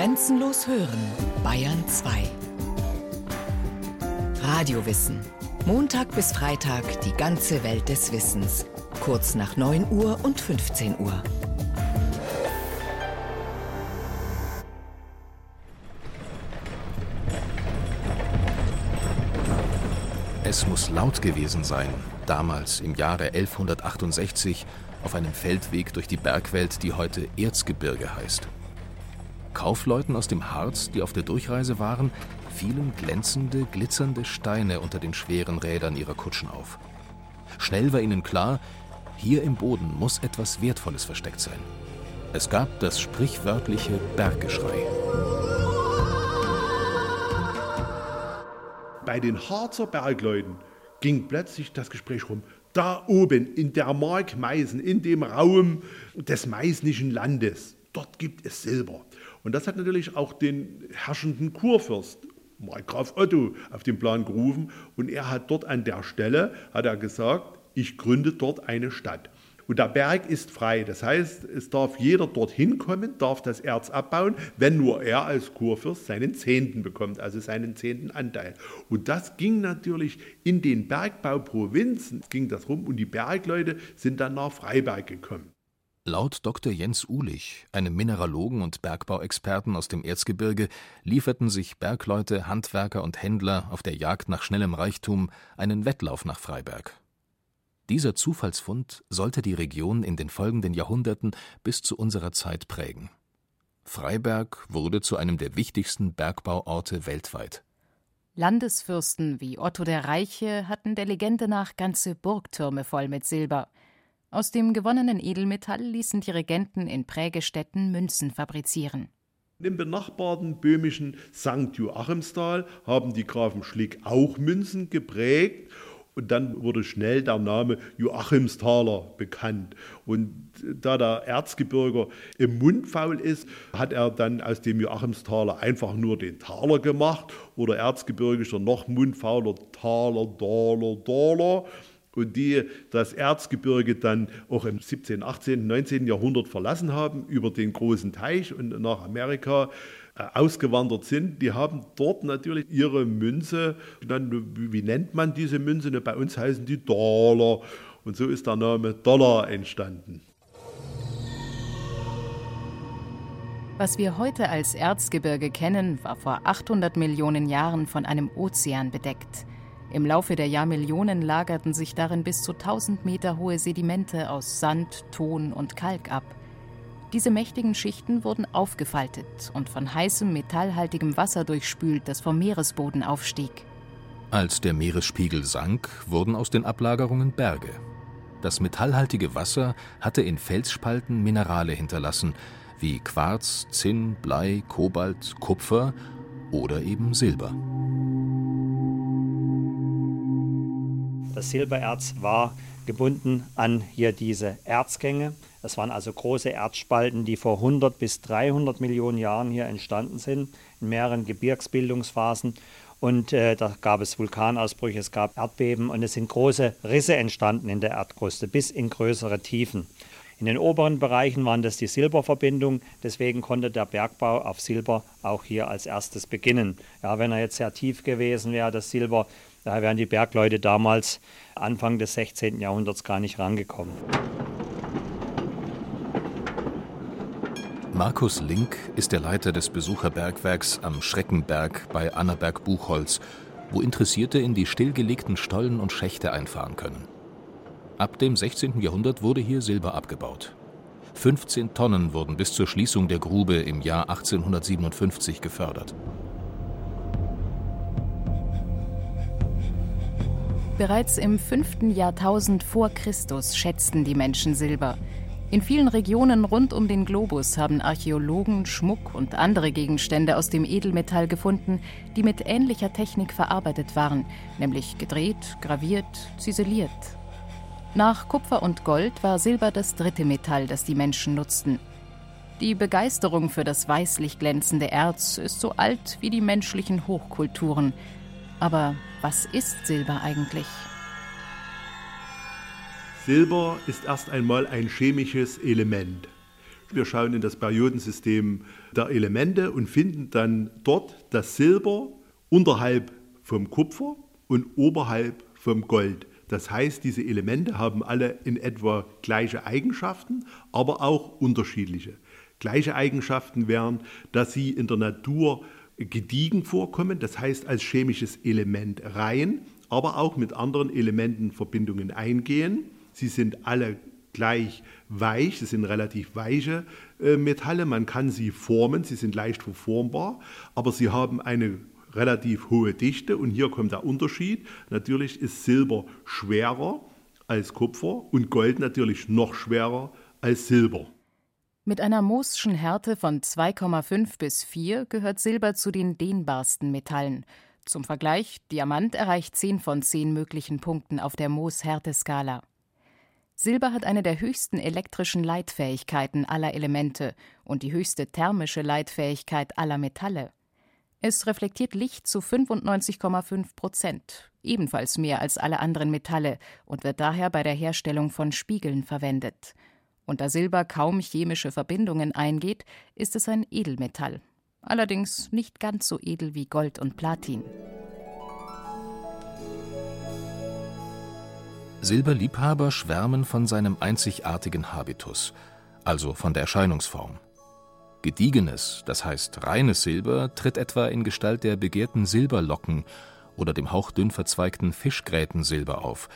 Grenzenlos hören, Bayern 2. Radiowissen. Montag bis Freitag die ganze Welt des Wissens. Kurz nach 9 Uhr und 15 Uhr. Es muss laut gewesen sein, damals im Jahre 1168 auf einem Feldweg durch die Bergwelt, die heute Erzgebirge heißt. Kaufleuten aus dem Harz, die auf der Durchreise waren, fielen glänzende, glitzernde Steine unter den schweren Rädern ihrer Kutschen auf. Schnell war ihnen klar, hier im Boden muss etwas Wertvolles versteckt sein. Es gab das sprichwörtliche Berggeschrei. Bei den Harzer Bergleuten ging plötzlich das Gespräch rum. Da oben in der Mark Meißen, in dem Raum des meißnischen Landes, dort gibt es Silber. Und das hat natürlich auch den herrschenden Kurfürst Markgraf Otto auf den Plan gerufen und er hat dort an der Stelle, hat er gesagt, ich gründe dort eine Stadt. Und der Berg ist frei. Das heißt, es darf jeder dorthin kommen, darf das Erz abbauen, wenn nur er als Kurfürst seinen Zehnten bekommt, also seinen zehnten Anteil. Und das ging natürlich in den Bergbauprovinzen, ging das rum und die Bergleute sind dann nach Freiberg gekommen. Laut Dr. Jens Uhlich, einem Mineralogen und Bergbauexperten aus dem Erzgebirge, lieferten sich Bergleute, Handwerker und Händler auf der Jagd nach schnellem Reichtum einen Wettlauf nach Freiberg. Dieser Zufallsfund sollte die Region in den folgenden Jahrhunderten bis zu unserer Zeit prägen. Freiberg wurde zu einem der wichtigsten Bergbauorte weltweit. Landesfürsten wie Otto der Reiche hatten der Legende nach ganze Burgtürme voll mit Silber – aus dem gewonnenen Edelmetall ließen die Regenten in Prägestätten Münzen fabrizieren. Im benachbarten böhmischen St. Joachimsthal haben die Grafen Schlick auch Münzen geprägt und dann wurde schnell der Name Joachimsthaler bekannt. Und da der Erzgebirger im Mund faul ist, hat er dann aus dem Joachimsthaler einfach nur den Taler gemacht oder erzgebirgischer noch mundfauler Taler, Daler, Daler und die das Erzgebirge dann auch im 17., 18., 19. Jahrhundert verlassen haben, über den großen Teich und nach Amerika äh, ausgewandert sind, die haben dort natürlich ihre Münze, dann, wie nennt man diese Münze? Bei uns heißen die Dollar und so ist der Name Dollar entstanden. Was wir heute als Erzgebirge kennen, war vor 800 Millionen Jahren von einem Ozean bedeckt. Im Laufe der Jahrmillionen lagerten sich darin bis zu 1000 Meter hohe Sedimente aus Sand, Ton und Kalk ab. Diese mächtigen Schichten wurden aufgefaltet und von heißem, metallhaltigem Wasser durchspült, das vom Meeresboden aufstieg. Als der Meeresspiegel sank, wurden aus den Ablagerungen Berge. Das metallhaltige Wasser hatte in Felsspalten Minerale hinterlassen, wie Quarz, Zinn, Blei, Kobalt, Kupfer oder eben Silber. Das Silbererz war gebunden an hier diese Erzgänge. Das waren also große Erzspalten, die vor 100 bis 300 Millionen Jahren hier entstanden sind, in mehreren Gebirgsbildungsphasen. Und äh, da gab es Vulkanausbrüche, es gab Erdbeben und es sind große Risse entstanden in der Erdkruste bis in größere Tiefen. In den oberen Bereichen waren das die Silberverbindungen, deswegen konnte der Bergbau auf Silber auch hier als erstes beginnen. Ja, wenn er jetzt sehr tief gewesen wäre, das Silber, Daher wären die Bergleute damals Anfang des 16. Jahrhunderts gar nicht rangekommen. Markus Link ist der Leiter des Besucherbergwerks am Schreckenberg bei Annaberg-Buchholz, wo Interessierte in die stillgelegten Stollen und Schächte einfahren können. Ab dem 16. Jahrhundert wurde hier Silber abgebaut. 15 Tonnen wurden bis zur Schließung der Grube im Jahr 1857 gefördert. Bereits im 5. Jahrtausend vor Christus schätzten die Menschen Silber. In vielen Regionen rund um den Globus haben Archäologen Schmuck und andere Gegenstände aus dem Edelmetall gefunden, die mit ähnlicher Technik verarbeitet waren, nämlich gedreht, graviert, ziseliert. Nach Kupfer und Gold war Silber das dritte Metall, das die Menschen nutzten. Die Begeisterung für das weißlich glänzende Erz ist so alt wie die menschlichen Hochkulturen. Aber was ist Silber eigentlich? Silber ist erst einmal ein chemisches Element. Wir schauen in das Periodensystem der Elemente und finden dann dort das Silber unterhalb vom Kupfer und oberhalb vom Gold. Das heißt, diese Elemente haben alle in etwa gleiche Eigenschaften, aber auch unterschiedliche. Gleiche Eigenschaften wären, dass sie in der Natur gediegen vorkommen, das heißt als chemisches Element rein, aber auch mit anderen Elementen Verbindungen eingehen. Sie sind alle gleich weich, sie sind relativ weiche äh, Metalle, man kann sie formen, sie sind leicht verformbar, aber sie haben eine relativ hohe Dichte und hier kommt der Unterschied. Natürlich ist Silber schwerer als Kupfer und Gold natürlich noch schwerer als Silber. Mit einer Mohsschen Härte von 2,5 bis 4 gehört Silber zu den dehnbarsten Metallen. Zum Vergleich, Diamant erreicht 10 von 10 möglichen Punkten auf der Mohs-Härteskala. Silber hat eine der höchsten elektrischen Leitfähigkeiten aller Elemente und die höchste thermische Leitfähigkeit aller Metalle. Es reflektiert Licht zu 95,5 Prozent, ebenfalls mehr als alle anderen Metalle und wird daher bei der Herstellung von Spiegeln verwendet. Und da Silber kaum chemische Verbindungen eingeht, ist es ein Edelmetall. Allerdings nicht ganz so edel wie Gold und Platin. Silberliebhaber schwärmen von seinem einzigartigen Habitus, also von der Erscheinungsform. Gediegenes, das heißt reines Silber, tritt etwa in Gestalt der begehrten Silberlocken oder dem hauchdünn verzweigten Fischgrätensilber auf,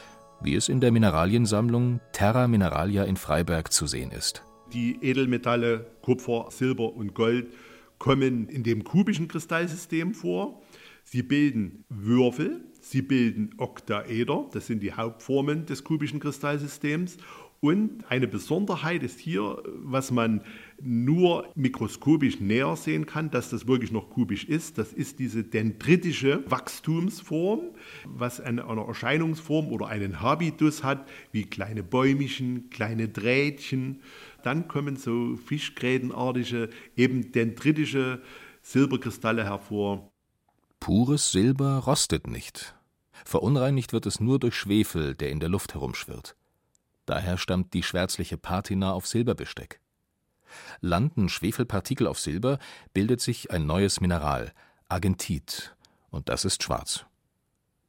wie es in der Mineraliensammlung Terra Mineralia in Freiberg zu sehen ist. Die Edelmetalle Kupfer, Silber und Gold kommen in dem kubischen Kristallsystem vor. Sie bilden Würfel, sie bilden Oktaeder, das sind die Hauptformen des kubischen Kristallsystems. Und eine Besonderheit ist hier, was man nur mikroskopisch näher sehen kann, dass das wirklich noch kubisch ist. Das ist diese dendritische Wachstumsform, was eine, eine Erscheinungsform oder einen Habitus hat, wie kleine Bäumchen, kleine Drähtchen. Dann kommen so fischgrätenartige, eben dendritische Silberkristalle hervor. Pures Silber rostet nicht. Verunreinigt wird es nur durch Schwefel, der in der Luft herumschwirrt. Daher stammt die schwärzliche Patina auf Silberbesteck. Landen Schwefelpartikel auf Silber, bildet sich ein neues Mineral, Argentit, und das ist schwarz.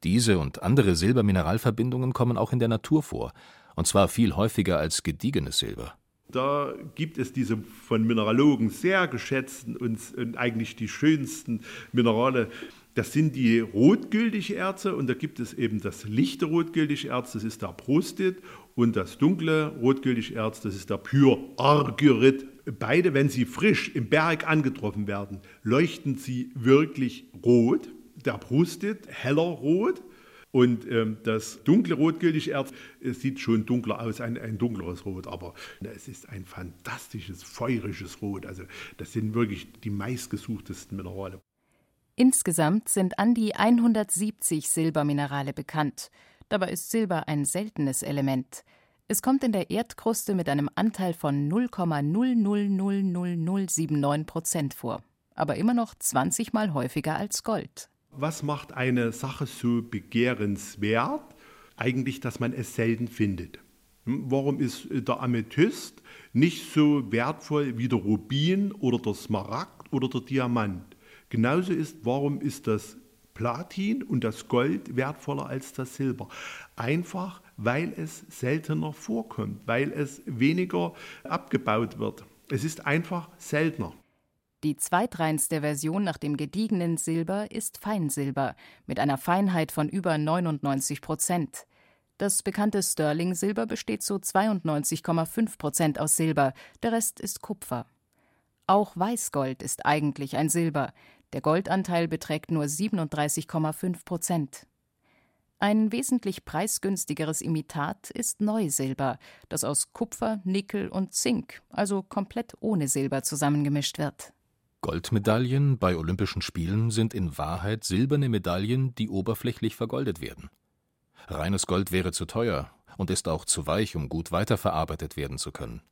Diese und andere Silbermineralverbindungen kommen auch in der Natur vor, und zwar viel häufiger als gediegenes Silber. Da gibt es diese von Mineralogen sehr geschätzten und, eigentlich die schönsten Minerale, das sind die rotgültige Erze und da gibt es eben das lichte rotgültige Erz, das ist der Prostit und das dunkle rotgültige Erz, das ist der Pyr Argyrit. Beide, wenn sie frisch im Berg angetroffen werden, leuchten sie wirklich rot. Der Prostit heller rot und ähm, das dunkle rotgültige Erz sieht schon dunkler aus, ein, ein dunkleres Rot, aber es ist ein fantastisches, feuriges Rot. Also das sind wirklich die meistgesuchtesten Minerale. Insgesamt sind an die 170 Silberminerale bekannt. Dabei ist Silber ein seltenes Element. Es kommt in der Erdkruste mit einem Anteil von 0,000079 Prozent vor, aber immer noch 20 Mal häufiger als Gold. Was macht eine Sache so begehrenswert? Eigentlich, dass man es selten findet. Hm, warum ist der Amethyst nicht so wertvoll wie der Rubin oder der Smaragd oder der Diamant? Genauso ist, warum ist das Platin und das Gold wertvoller als das Silber? Einfach, weil es seltener vorkommt, weil es weniger abgebaut wird. Es ist einfach seltener. Die zweitreinste Version nach dem gediegenen Silber ist Feinsilber mit einer Feinheit von über 99 Prozent. Das bekannte Sterling-Silber besteht zu 92,5 Prozent aus Silber, der Rest ist Kupfer. Auch Weißgold ist eigentlich ein Silber, der Goldanteil beträgt nur 37,5 Prozent. Ein wesentlich preisgünstigeres Imitat ist Neusilber, das aus Kupfer, Nickel und Zink, also komplett ohne Silber zusammengemischt wird. Goldmedaillen bei Olympischen Spielen sind in Wahrheit silberne Medaillen, die oberflächlich vergoldet werden. Reines Gold wäre zu teuer und ist auch zu weich, um gut weiterverarbeitet werden zu können.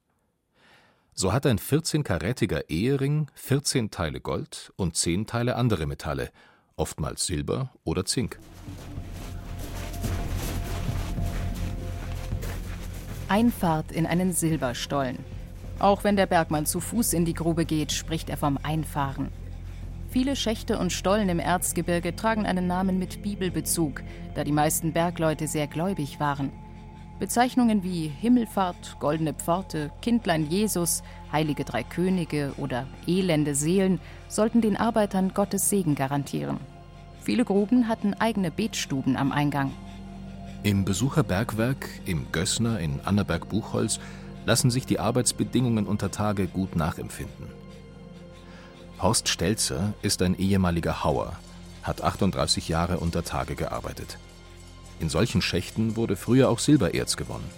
So hat ein 14-karätiger Ehering 14 Teile Gold und 10 Teile andere Metalle, oftmals Silber oder Zink. Einfahrt in einen Silberstollen. Auch wenn der Bergmann zu Fuß in die Grube geht, spricht er vom Einfahren. Viele Schächte und Stollen im Erzgebirge tragen einen Namen mit Bibelbezug, da die meisten Bergleute sehr gläubig waren. Bezeichnungen wie Himmelfahrt, Goldene Pforte, Kindlein Jesus, Heilige Drei Könige oder elende Seelen sollten den Arbeitern Gottes Segen garantieren. Viele Gruben hatten eigene Betstuben am Eingang. Im Besucherbergwerk, im Gössner in Annaberg-Buchholz lassen sich die Arbeitsbedingungen unter Tage gut nachempfinden. Horst Stelzer ist ein ehemaliger Hauer, hat 38 Jahre unter Tage gearbeitet. In solchen Schächten wurde früher auch Silbererz gewonnen.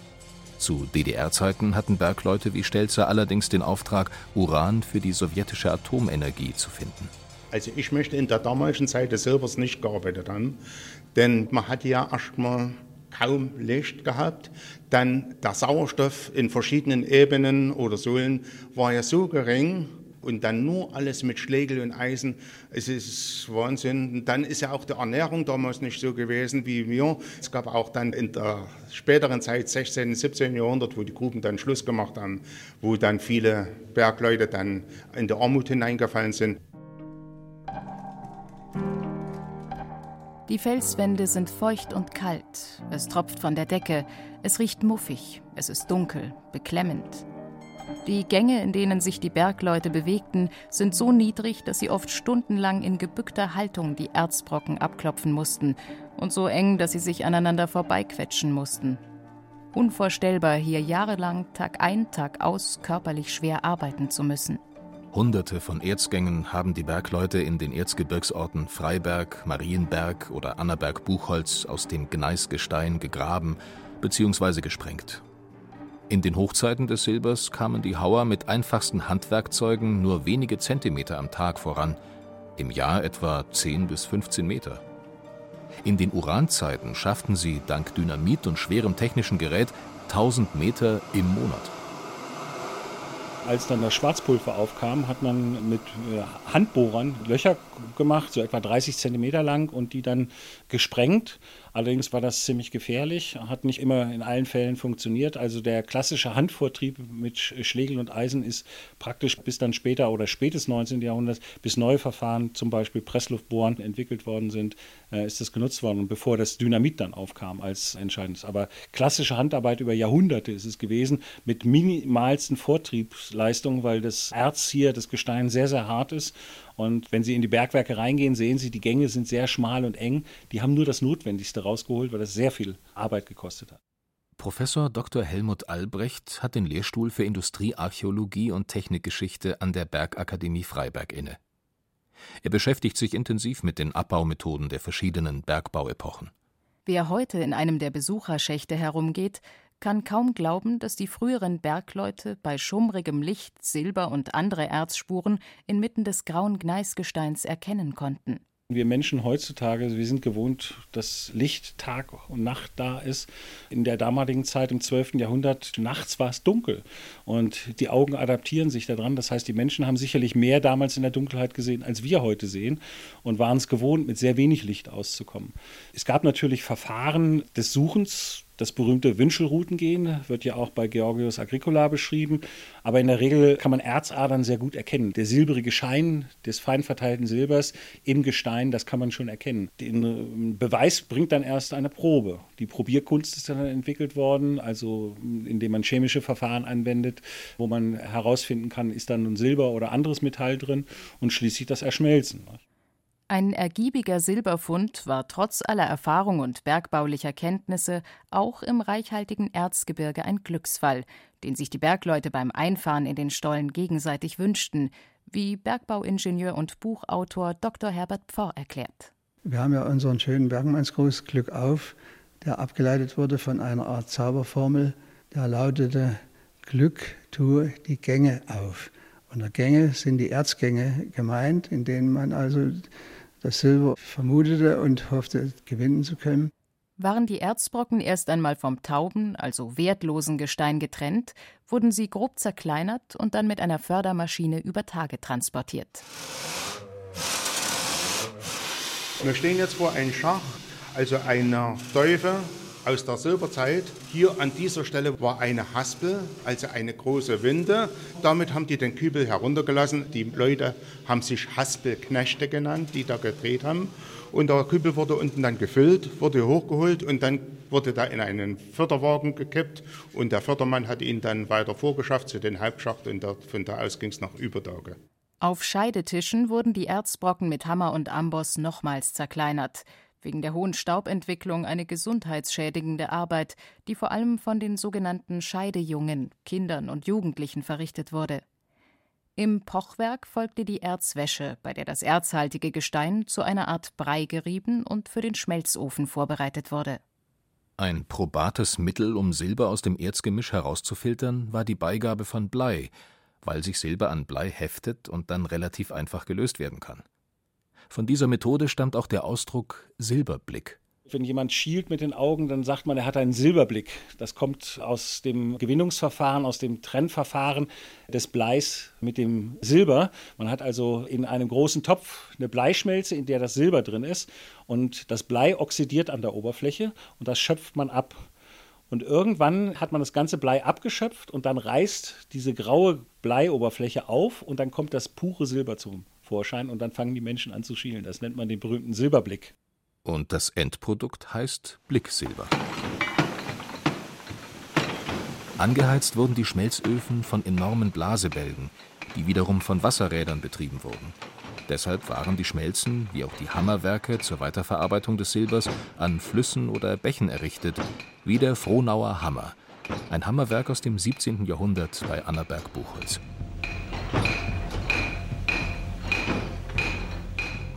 Zu DDR-Zeiten hatten Bergleute wie Stelzer allerdings den Auftrag, Uran für die sowjetische Atomenergie zu finden. Also ich möchte in der damaligen Zeit des Silbers nicht gearbeitet haben, denn man hat ja erstmal kaum Licht gehabt. Dann der Sauerstoff in verschiedenen Ebenen oder Sohlen war ja so gering, und dann nur alles mit Schlegel und Eisen. Es ist Wahnsinn. Und dann ist ja auch die Ernährung damals nicht so gewesen wie wir. Es gab auch dann in der späteren Zeit, 16., 17. Jahrhundert, wo die Gruben dann Schluss gemacht haben, wo dann viele Bergleute dann in die Armut hineingefallen sind. Die Felswände sind feucht und kalt. Es tropft von der Decke. Es riecht muffig. Es ist dunkel, beklemmend. Die Gänge, in denen sich die Bergleute bewegten, sind so niedrig, dass sie oft stundenlang in gebückter Haltung die Erzbrocken abklopfen mussten und so eng, dass sie sich aneinander vorbeiquetschen mussten. Unvorstellbar, hier jahrelang Tag ein, Tag aus körperlich schwer arbeiten zu müssen. Hunderte von Erzgängen haben die Bergleute in den Erzgebirgsorten Freiberg, Marienberg oder Annaberg-Buchholz aus dem Gneisgestein gegraben bzw. gesprengt in den Hochzeiten des Silbers kamen die Hauer mit einfachsten Handwerkzeugen nur wenige Zentimeter am Tag voran, im Jahr etwa 10 bis 15 Meter. In den Uranzeiten schafften sie dank Dynamit und schwerem technischen Gerät 1000 Meter im Monat. Als dann das Schwarzpulver aufkam, hat man mit äh, Handbohrern Löcher gemacht, so etwa 30 Zentimeter lang, und die dann gesprengt Allerdings war das ziemlich gefährlich, hat nicht immer in allen Fällen funktioniert. Also der klassische Handvortrieb mit Schlegel und Eisen ist praktisch bis dann später oder spätes 19. Jahrhundert, bis neue Verfahren, zum Beispiel Pressluftbohren, entwickelt worden sind, äh, ist das genutzt worden. Und bevor das Dynamit dann aufkam als entscheidendes. Aber klassische Handarbeit über Jahrhunderte ist es gewesen, mit minimalsten Vortriebsleistungen, weil das Erz hier, das Gestein sehr, sehr hart ist und wenn Sie in die Bergwerke reingehen, sehen Sie, die Gänge sind sehr schmal und eng. Die haben nur das Notwendigste rausgeholt, weil das sehr viel Arbeit gekostet hat. Professor Dr. Helmut Albrecht hat den Lehrstuhl für Industriearchäologie und Technikgeschichte an der Bergakademie Freiberg inne. Er beschäftigt sich intensiv mit den Abbaumethoden der verschiedenen Bergbauepochen. Wer heute in einem der Besucherschächte herumgeht, kann kaum glauben, dass die früheren Bergleute bei schummrigem Licht Silber und andere Erzspuren inmitten des grauen Gneisgesteins erkennen konnten. Wir Menschen heutzutage, wir sind gewohnt, dass Licht Tag und Nacht da ist. In der damaligen Zeit, im 12. Jahrhundert, nachts war es dunkel und die Augen adaptieren sich daran. Das heißt, die Menschen haben sicherlich mehr damals in der Dunkelheit gesehen, als wir heute sehen und waren es gewohnt, mit sehr wenig Licht auszukommen. Es gab natürlich Verfahren des Suchens das berühmte Wünschelroutengehen wird ja auch bei Georgius Agricola beschrieben. Aber in der Regel kann man Erzadern sehr gut erkennen. Der silbrige Schein des fein verteilten Silbers im Gestein, das kann man schon erkennen. Den äh, Beweis bringt dann erst eine Probe. Die Probierkunst ist dann entwickelt worden, also indem man chemische Verfahren anwendet, wo man herausfinden kann, ist da nun Silber oder anderes Metall drin und schließlich das Erschmelzen. Ein ergiebiger Silberfund war trotz aller Erfahrung und bergbaulicher Kenntnisse auch im reichhaltigen Erzgebirge ein Glücksfall, den sich die Bergleute beim Einfahren in den Stollen gegenseitig wünschten, wie Bergbauingenieur und Buchautor Dr. Herbert Pforr erklärt. Wir haben ja unseren schönen Bergmannsgruß Glück auf, der abgeleitet wurde von einer Art Zauberformel, der lautete Glück tue die Gänge auf. Unter Gänge sind die Erzgänge gemeint, in denen man also das Silber vermutete und hoffte gewinnen zu können. Waren die Erzbrocken erst einmal vom tauben, also wertlosen Gestein getrennt, wurden sie grob zerkleinert und dann mit einer Fördermaschine über Tage transportiert. Wir stehen jetzt vor einem Schacht, also einer Teufel, aus der Silberzeit. Hier an dieser Stelle war eine Haspel, also eine große Winde. Damit haben die den Kübel heruntergelassen. Die Leute haben sich Haspelknechte genannt, die da gedreht haben. Und der Kübel wurde unten dann gefüllt, wurde hochgeholt und dann wurde da in einen Förderwagen gekippt und der Fördermann hat ihn dann weiter vorgeschafft zu den Halbschacht und von da aus ging es nach Übertage. Auf Scheidetischen wurden die Erzbrocken mit Hammer und Amboss nochmals zerkleinert wegen der hohen Staubentwicklung eine gesundheitsschädigende Arbeit, die vor allem von den sogenannten Scheidejungen, Kindern und Jugendlichen verrichtet wurde. Im Pochwerk folgte die Erzwäsche, bei der das erzhaltige Gestein zu einer Art Brei gerieben und für den Schmelzofen vorbereitet wurde. Ein probates Mittel, um Silber aus dem Erzgemisch herauszufiltern, war die Beigabe von Blei, weil sich Silber an Blei heftet und dann relativ einfach gelöst werden kann. Von dieser Methode stammt auch der Ausdruck Silberblick. Wenn jemand schielt mit den Augen, dann sagt man, er hat einen Silberblick. Das kommt aus dem Gewinnungsverfahren, aus dem Trennverfahren des Bleis mit dem Silber. Man hat also in einem großen Topf eine Bleischmelze, in der das Silber drin ist. Und das Blei oxidiert an der Oberfläche und das schöpft man ab. Und irgendwann hat man das ganze Blei abgeschöpft und dann reißt diese graue Bleioberfläche auf und dann kommt das pure Silber zum Vorschein und dann fangen die Menschen an zu schielen. Das nennt man den berühmten Silberblick. Und das Endprodukt heißt Blicksilber. Angeheizt wurden die Schmelzöfen von enormen Blasebälgen, die wiederum von Wasserrädern betrieben wurden. Deshalb waren die Schmelzen, wie auch die Hammerwerke zur Weiterverarbeitung des Silbers, an Flüssen oder Bächen errichtet, wie der Frohnauer Hammer, ein Hammerwerk aus dem 17. Jahrhundert bei Annaberg-Buchholz.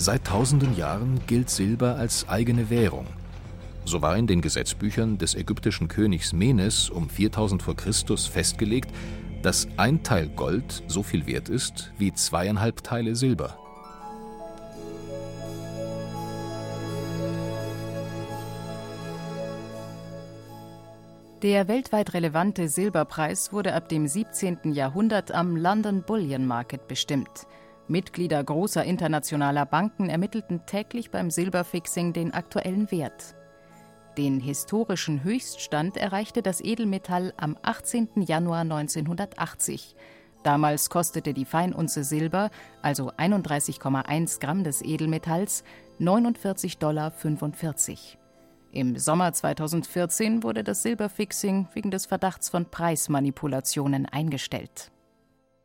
Seit tausenden Jahren gilt Silber als eigene Währung. So war in den Gesetzbüchern des ägyptischen Königs Menes um 4000 v. Chr. festgelegt, dass ein Teil Gold so viel wert ist wie zweieinhalb Teile Silber. Der weltweit relevante Silberpreis wurde ab dem 17. Jahrhundert am London Bullion Market bestimmt. Mitglieder großer internationaler Banken ermittelten täglich beim Silberfixing den aktuellen Wert. Den historischen Höchststand erreichte das Edelmetall am 18. Januar 1980. Damals kostete die Feinunze Silber, also 31,1 Gramm des Edelmetalls, 49,45 Dollar. Im Sommer 2014 wurde das Silberfixing wegen des Verdachts von Preismanipulationen eingestellt.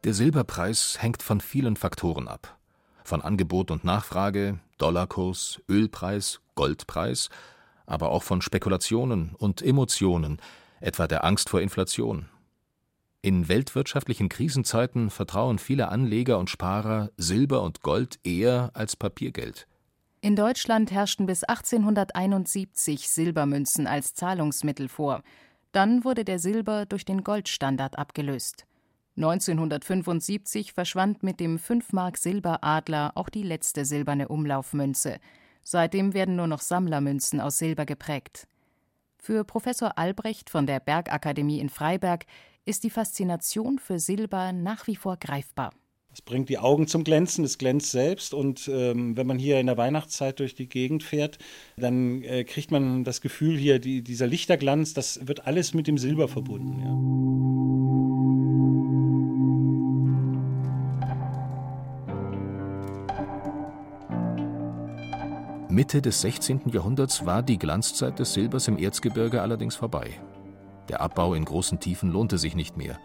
Der Silberpreis hängt von vielen Faktoren ab. Von Angebot und Nachfrage, Dollarkurs, Ölpreis, Goldpreis, aber auch von Spekulationen und Emotionen, etwa der Angst vor Inflation. In weltwirtschaftlichen Krisenzeiten vertrauen viele Anleger und Sparer Silber und Gold eher als Papiergeld. In Deutschland herrschten bis 1871 Silbermünzen als Zahlungsmittel vor. Dann wurde der Silber durch den Goldstandard abgelöst. 1975 verschwand mit dem 5-Mark-Silberadler auch die letzte silberne Umlaufmünze. Seitdem werden nur noch Sammlermünzen aus Silber geprägt. Für Professor Albrecht von der Bergakademie in Freiberg ist die Faszination für Silber nach wie vor greifbar. Es bringt die Augen zum Glänzen, es glänzt selbst. Und ähm, wenn man hier in der Weihnachtszeit durch die Gegend fährt, dann äh, kriegt man das Gefühl hier, die, dieser Lichterglanz, das wird alles mit dem Silber verbunden. Ja. Mitte des 16. Jahrhunderts war die Glanzzeit des Silbers im Erzgebirge allerdings vorbei. Der Abbau in großen Tiefen lohnte sich nicht mehr,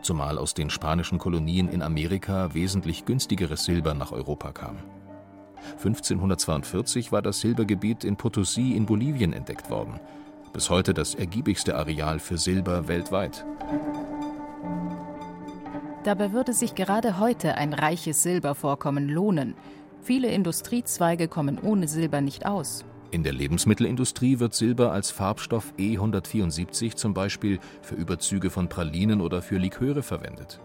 zumal aus den spanischen Kolonien in Amerika wesentlich günstigeres Silber nach Europa kam. 1542 war das Silbergebiet in Potosí in Bolivien entdeckt worden, bis heute das ergiebigste Areal für Silber weltweit. Dabei würde sich gerade heute ein reiches Silbervorkommen lohnen, Viele Industriezweige kommen ohne Silber nicht aus. In der Lebensmittelindustrie wird Silber als Farbstoff E174 zum Beispiel für Überzüge von Pralinen oder für Liköre verwendet.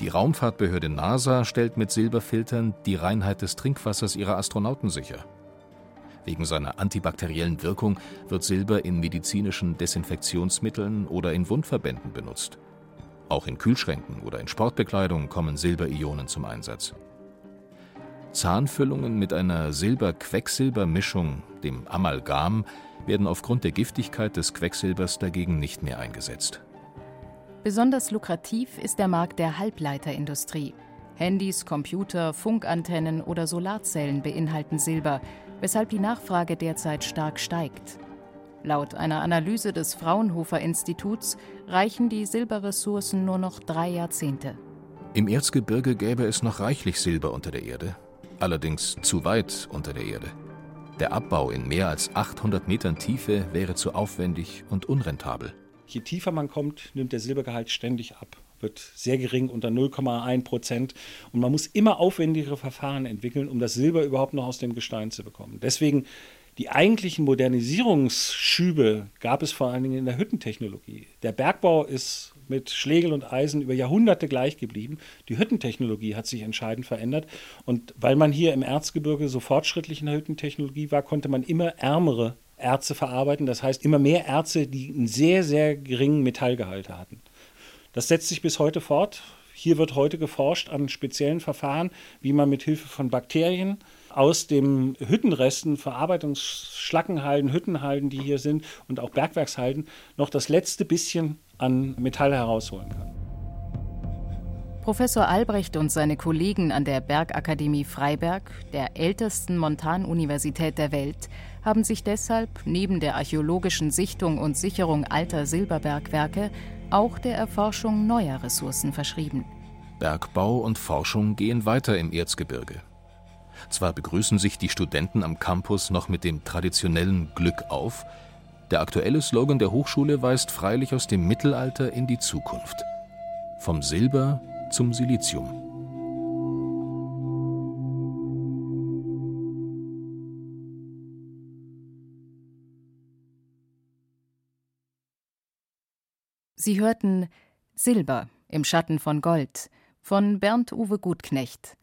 Die Raumfahrtbehörde NASA stellt mit Silberfiltern die Reinheit des Trinkwassers ihrer Astronauten sicher. Wegen seiner antibakteriellen Wirkung wird Silber in medizinischen Desinfektionsmitteln oder in Wundverbänden benutzt. Auch in Kühlschränken oder in Sportbekleidung kommen Silberionen zum Einsatz. Zahnfüllungen mit einer Silber-Quecksilber-Mischung, dem Amalgam, werden aufgrund der Giftigkeit des Quecksilbers dagegen nicht mehr eingesetzt. Besonders lukrativ ist der Markt der Halbleiterindustrie. Handys, Computer, Funkantennen oder Solarzellen beinhalten Silber, weshalb die Nachfrage derzeit stark steigt. Laut einer Analyse des Fraunhofer Instituts reichen die Silberressourcen nur noch drei Jahrzehnte. Im Erzgebirge gäbe es noch reichlich Silber unter der Erde, allerdings zu weit unter der Erde. Der Abbau in mehr als 800 Metern Tiefe wäre zu aufwendig und unrentabel. Je tiefer man kommt, nimmt der Silbergehalt ständig ab, wird sehr gering unter 0,1 Prozent. Und man muss immer aufwendigere Verfahren entwickeln, um das Silber überhaupt noch aus dem Gestein zu bekommen. Deswegen die eigentlichen Modernisierungsschübe gab es vor allen Dingen in der Hüttentechnologie. Der Bergbau ist mit Schlegel und Eisen über Jahrhunderte gleich geblieben. Die Hüttentechnologie hat sich entscheidend verändert. Und weil man hier im Erzgebirge so fortschrittlich in der Hüttentechnologie war, konnte man immer ärmere Erze verarbeiten. Das heißt, immer mehr Erze, die einen sehr, sehr geringen Metallgehalt hatten. Das setzt sich bis heute fort. Hier wird heute geforscht an speziellen Verfahren, wie man mit Hilfe von Bakterien aus den Hüttenresten, Verarbeitungsschlackenhalden, Hüttenhalden, die hier sind und auch Bergwerkshalden, noch das letzte bisschen an Metall herausholen kann. Professor Albrecht und seine Kollegen an der Bergakademie Freiberg, der ältesten Montanuniversität der Welt, haben sich deshalb neben der archäologischen Sichtung und Sicherung alter Silberbergwerke auch der Erforschung neuer Ressourcen verschrieben. Bergbau und Forschung gehen weiter im Erzgebirge. Zwar begrüßen sich die Studenten am Campus noch mit dem traditionellen Glück auf, der aktuelle Slogan der Hochschule weist freilich aus dem Mittelalter in die Zukunft. Vom Silber zum Silizium. Sie hörten Silber im Schatten von Gold von Bernd Uwe Gutknecht.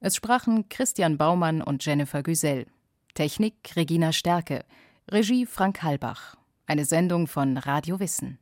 Es sprachen Christian Baumann und Jennifer Güsell. Technik Regina Stärke. Regie Frank Halbach. Eine Sendung von Radio Wissen.